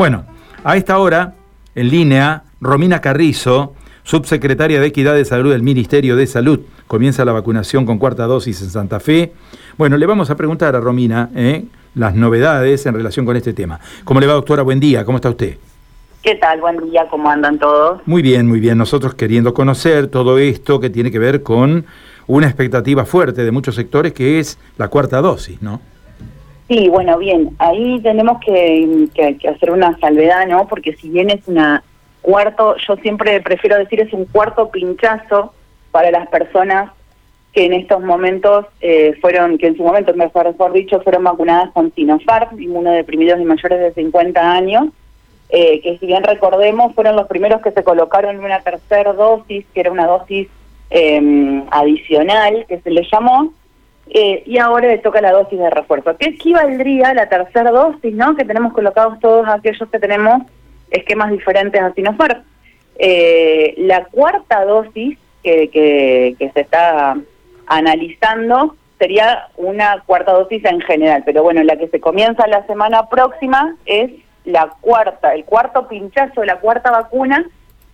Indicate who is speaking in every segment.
Speaker 1: Bueno, a esta hora, en línea, Romina Carrizo, subsecretaria de Equidad de Salud del Ministerio de Salud. Comienza la vacunación con cuarta dosis en Santa Fe. Bueno, le vamos a preguntar a Romina ¿eh? las novedades en relación con este tema. ¿Cómo le va, doctora? Buen día, ¿cómo está usted?
Speaker 2: ¿Qué tal? Buen día, ¿cómo andan todos?
Speaker 1: Muy bien, muy bien. Nosotros queriendo conocer todo esto que tiene que ver con una expectativa fuerte de muchos sectores que es la cuarta dosis, ¿no?
Speaker 2: Sí, bueno, bien, ahí tenemos que, hacer una salvedad, ¿no? Porque si bien es una cuarto, yo siempre prefiero decir es un cuarto pinchazo para las personas que en estos momentos eh, fueron, que en su momento, mejor, dicho, fueron vacunadas con Sinopharm, inmunodeprimidos y mayores de 50 años, eh, que si bien recordemos, fueron los primeros que se colocaron una tercera dosis, que era una dosis eh, adicional, que se le llamó, eh, y ahora le toca la dosis de refuerzo. ¿Qué equivaldría la tercera dosis, no? Que tenemos colocados todos aquellos que tenemos esquemas diferentes a Sinopharm. Eh, la cuarta dosis que, que, se está analizando sería una cuarta dosis en general, pero bueno, la que se comienza la semana próxima es la cuarta, el cuarto pinchazo, la cuarta vacuna,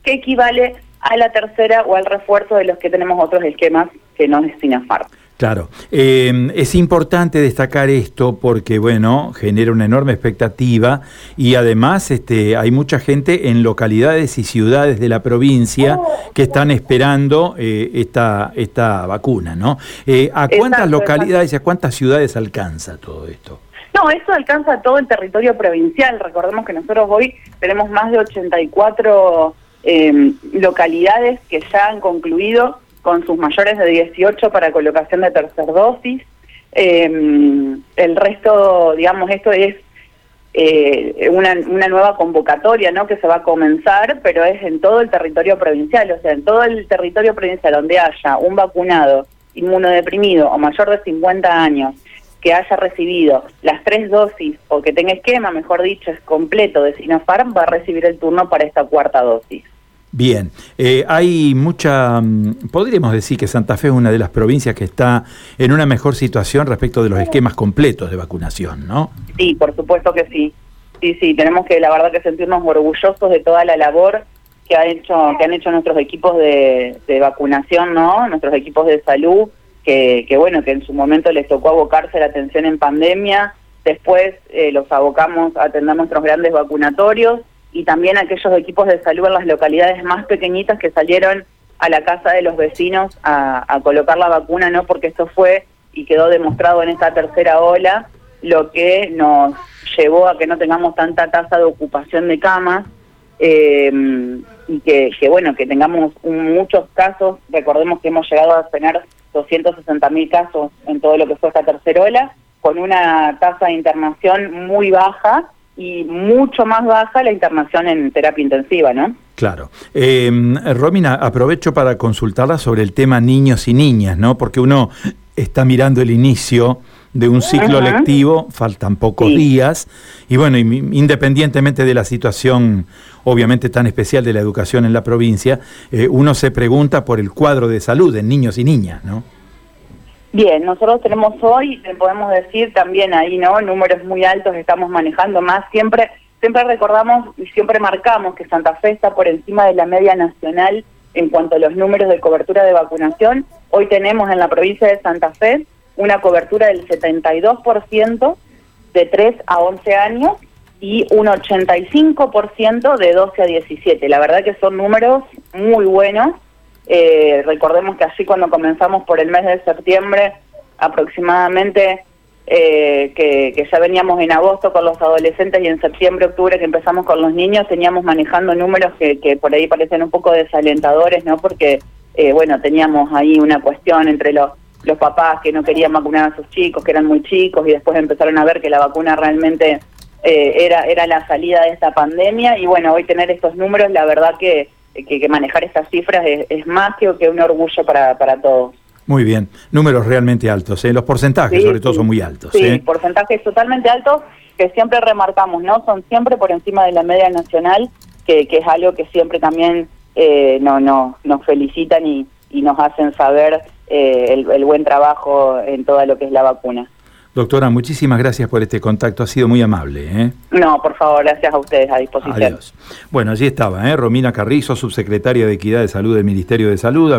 Speaker 2: que equivale a la tercera o al refuerzo de los que tenemos otros esquemas que no es Sinopharm.
Speaker 1: Claro, eh, es importante destacar esto porque, bueno, genera una enorme expectativa y además este, hay mucha gente en localidades y ciudades de la provincia que están esperando eh, esta, esta vacuna, ¿no? Eh, ¿A cuántas localidades y a cuántas ciudades alcanza todo esto?
Speaker 2: No, esto alcanza todo el territorio provincial. Recordemos que nosotros hoy tenemos más de 84 localidades que ya han concluido con sus mayores de 18 para colocación de tercer dosis. Em, el resto, digamos, esto es eh, una, una, nueva convocatoria ¿no? que se va a comenzar, pero es en todo el territorio provincial, o sea, en todo el territorio provincial donde haya un vacunado inmunodeprimido o mayor de 50 años que haya recibido las tres dosis o que tenga esquema, mejor dicho, es completo de Sinopharm, va a recibir el turno para esta cuarta dosis.
Speaker 1: Bien, eh, hay mucha, mm, podríamos decir que Santa Fe es una de las provincias que está en una mejor situación respecto de los esquemas completos de vacunación, ¿no?
Speaker 2: Sí, por supuesto que sí. Sí, sí, tenemos que la verdad que sentirnos orgullosos de toda la labor que ha hecho que han hecho nuestros equipos de, vacunación, ¿no? Nuestros equipos de salud, que, que bueno, que en su momento les tocó abocarse la atención en pandemia, después eh, los abocamos a atender nuestros grandes vacunatorios y también aquellos equipos de salud en las localidades más pequeñitas que salieron a la casa de los vecinos a, colocar la vacuna, ¿no? Porque esto fue y quedó demostrado en esta tercera ola lo que nos llevó a que no tengamos tanta tasa de ocupación de camas eh, y que, bueno, que tengamos muchos casos, recordemos que hemos llegado a tener 260 mil casos en todo lo que fue esta tercera ola, con una tasa de internación muy baja y mucho más baja la internación en terapia intensiva, ¿no?
Speaker 1: Claro. Eh, Romina, aprovecho para consultarla sobre el tema niños y niñas, ¿no? Porque uno está mirando el inicio de un ciclo lectivo, faltan pocos días, y bueno, independientemente de la situación obviamente tan especial de la educación en la provincia, eh, uno se pregunta por el cuadro de salud de niños y niñas, ¿no?
Speaker 2: Bien, nosotros tenemos hoy, podemos decir también ahí, ¿no? Números muy altos estamos manejando más. Siempre, siempre recordamos y siempre marcamos que Santa Fe está por encima de la media nacional en cuanto a los números de cobertura de vacunación. Hoy tenemos en la provincia de Santa Fe una cobertura del 72% de 3 a 11 años y un 85% de 12 a 17. La verdad que son números muy buenos eh, recordemos que así cuando comenzamos por el mes de septiembre, aproximadamente, eh, que, ya veníamos en agosto con los adolescentes y en septiembre, octubre que empezamos con los niños, teníamos manejando números que, que por ahí parecen un poco desalentadores, ¿no? Porque, eh, bueno, teníamos ahí una cuestión entre los, los papás que no querían vacunar a sus chicos, que eran muy chicos, y después empezaron a ver que la vacuna realmente era, era la salida de esta pandemia. Y bueno, hoy tener estos números, la verdad que que, manejar estas cifras es, más que, que un orgullo para, para todos.
Speaker 1: Muy bien, números realmente altos, ¿eh? los porcentajes sobre todo son muy altos.
Speaker 2: Sí, ¿eh? porcentajes totalmente altos que siempre remarcamos, ¿no? Son siempre por encima de la media nacional, que, que es algo que siempre también eh, no, no, nos felicitan y, y nos hacen saber eh, el, el buen trabajo en todo lo que es la vacuna.
Speaker 1: Doctora, muchísimas gracias por este contacto, ha sido muy amable. ¿eh?
Speaker 2: No, por favor, gracias a ustedes, a disposición.
Speaker 1: Adiós. Bueno, allí estaba, ¿eh? Romina Carrizo, subsecretaria de Equidad de Salud del Ministerio de Salud.